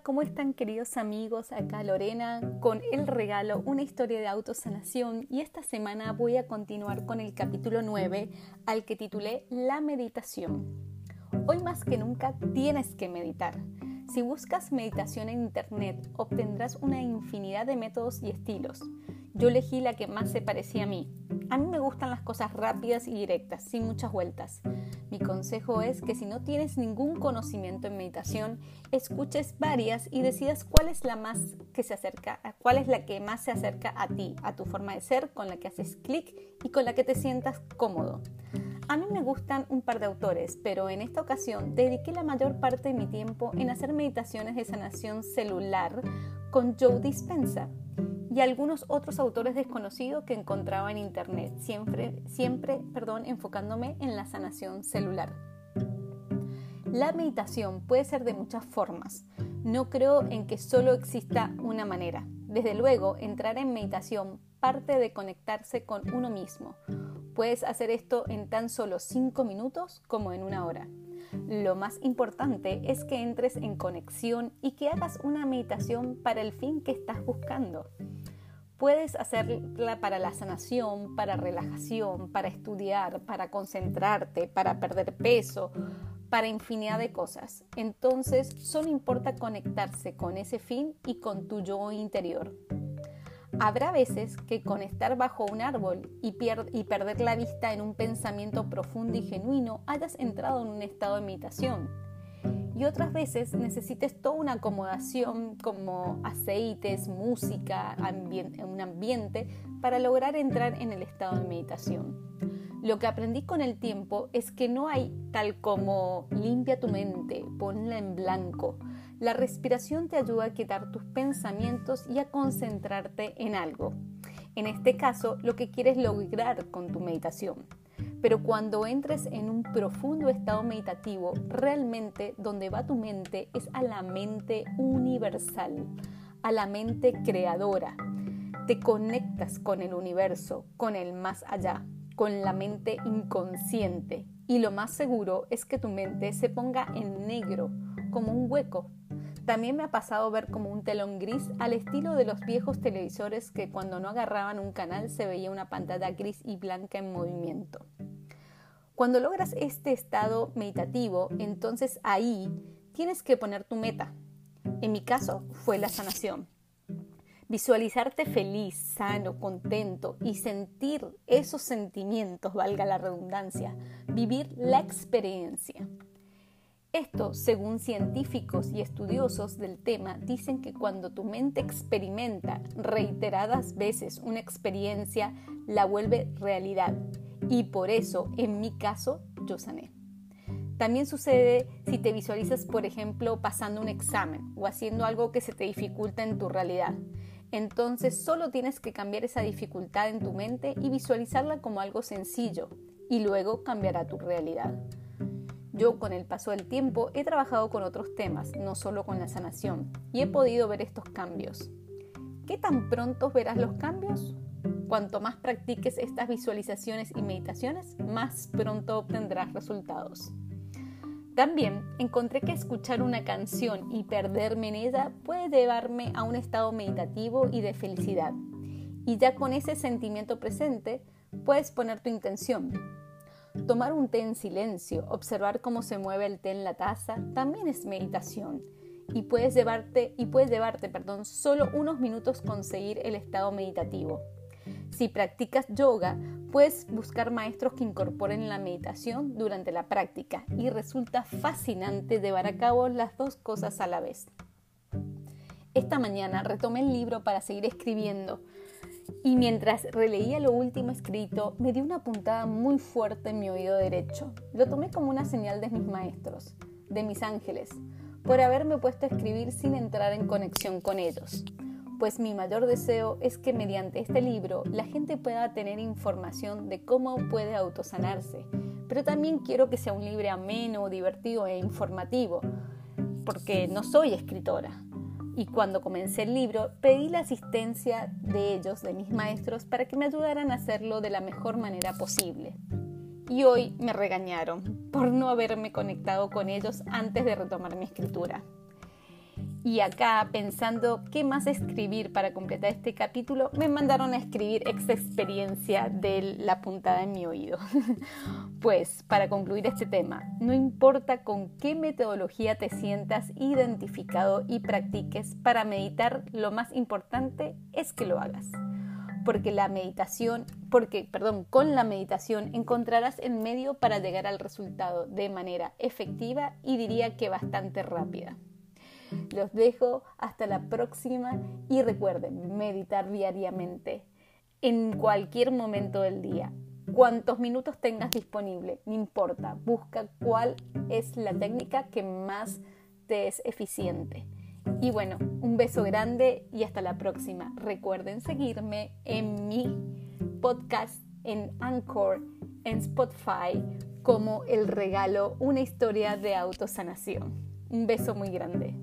¿cómo están queridos amigos? Acá Lorena con el regalo Una historia de autosanación y esta semana voy a continuar con el capítulo 9 al que titulé La meditación. Hoy más que nunca tienes que meditar. Si buscas meditación en internet obtendrás una infinidad de métodos y estilos. Yo elegí la que más se parecía a mí. A mí me gustan las cosas rápidas y directas, sin muchas vueltas. Mi consejo es que si no tienes ningún conocimiento en meditación, escuches varias y decidas cuál es la más que se acerca, cuál es la que más se acerca a ti, a tu forma de ser, con la que haces clic y con la que te sientas cómodo. A mí me gustan un par de autores, pero en esta ocasión dediqué la mayor parte de mi tiempo en hacer meditaciones de sanación celular con Joe Dispensa y algunos otros autores desconocidos que encontraba en internet, siempre, siempre perdón, enfocándome en la sanación celular. La meditación puede ser de muchas formas. No creo en que solo exista una manera. Desde luego, entrar en meditación parte de conectarse con uno mismo. Puedes hacer esto en tan solo 5 minutos como en una hora. Lo más importante es que entres en conexión y que hagas una meditación para el fin que estás buscando. Puedes hacerla para la sanación, para relajación, para estudiar, para concentrarte, para perder peso, para infinidad de cosas. Entonces, solo importa conectarse con ese fin y con tu yo interior. Habrá veces que con estar bajo un árbol y, perder la vista en un pensamiento profundo y genuino hayas entrado en un estado de meditación y otras veces necesites toda una acomodación como aceites, música, un ambiente para lograr entrar en el estado de meditación. Lo que aprendí con el tiempo es que no hay tal como limpia tu mente, ponla en blanco. La respiración te ayuda a quitar tus pensamientos y a concentrarte en algo. En este caso, lo que quieres lograr con tu meditación. Pero cuando entres en un profundo estado meditativo, realmente donde va tu mente es a la mente universal, a la mente creadora. Te conectas con el universo, con el más allá, con la mente inconsciente. Y lo más seguro es que tu mente se ponga en negro, como un hueco. También me ha pasado ver como un telón gris al estilo de los viejos televisores que cuando no agarraban un canal se veía una pantalla gris y blanca en movimiento. Cuando logras este estado meditativo, entonces ahí tienes que poner tu meta. En mi caso fue la sanación. Visualizarte feliz, sano, contento y sentir esos sentimientos, valga la redundancia, vivir la experiencia. Esto, según científicos y estudiosos del tema, dicen que cuando tu mente experimenta reiteradas veces una experiencia, la vuelve realidad y por eso, en mi caso, yo sané. También sucede si te visualizas, por ejemplo, pasando un examen o haciendo algo que se te dificulta en tu realidad. Entonces solo tienes que cambiar esa dificultad en tu mente y visualizarla como algo sencillo y luego cambiará tu realidad. Yo con el paso del tiempo he trabajado con otros temas, no solo con la sanación, y he podido ver estos cambios. ¿Qué tan pronto verás los cambios? Cuanto más practiques estas visualizaciones y meditaciones, más pronto obtendrás resultados. También encontré que escuchar una canción y perderme en ella puede llevarme a un estado meditativo y de felicidad. Y ya con ese sentimiento presente, puedes poner tu intención. Tomar un té en silencio, observar cómo se mueve el té en la taza, también es meditación. Y puedes llevarte, y puedes llevarte perdón, solo unos minutos conseguir el estado meditativo. Si practicas yoga, puedes buscar maestros que incorporen la meditación durante la práctica y resulta fascinante llevar a cabo las dos cosas a la vez. Esta mañana retomé el libro para seguir escribiendo y mientras releía lo último escrito me dio una puntada muy fuerte en mi oído derecho. Lo tomé como una señal de mis maestros, de mis ángeles, por haberme puesto a escribir sin entrar en conexión con ellos pues mi mayor deseo es que mediante este libro la gente pueda tener información de cómo puede autosanarse, pero también quiero que sea un libro ameno, divertido e informativo, porque no soy escritora. Y cuando comencé el libro pedí la asistencia de ellos, de mis maestros, para que me ayudaran a hacerlo de la mejor manera posible. Y hoy me regañaron por no haberme conectado con ellos antes de retomar mi escritura. Y acá, pensando qué más escribir para completar este capítulo, me mandaron a escribir esta experiencia de la puntada en mi oído. pues, para concluir este tema, no importa con qué metodología te sientas identificado y practiques para meditar, lo más importante es que lo hagas. Porque la meditación, porque, perdón, con la meditación encontrarás el medio para llegar al resultado de manera efectiva y diría que bastante rápida. Los dejo hasta la próxima y recuerden meditar diariamente en cualquier momento del día. Cuantos minutos tengas disponible, no importa, busca cuál es la técnica que más te es eficiente. Y bueno, un beso grande y hasta la próxima. Recuerden seguirme en mi podcast en Anchor, en Spotify, como El Regalo, una historia de autosanación. Un beso muy grande.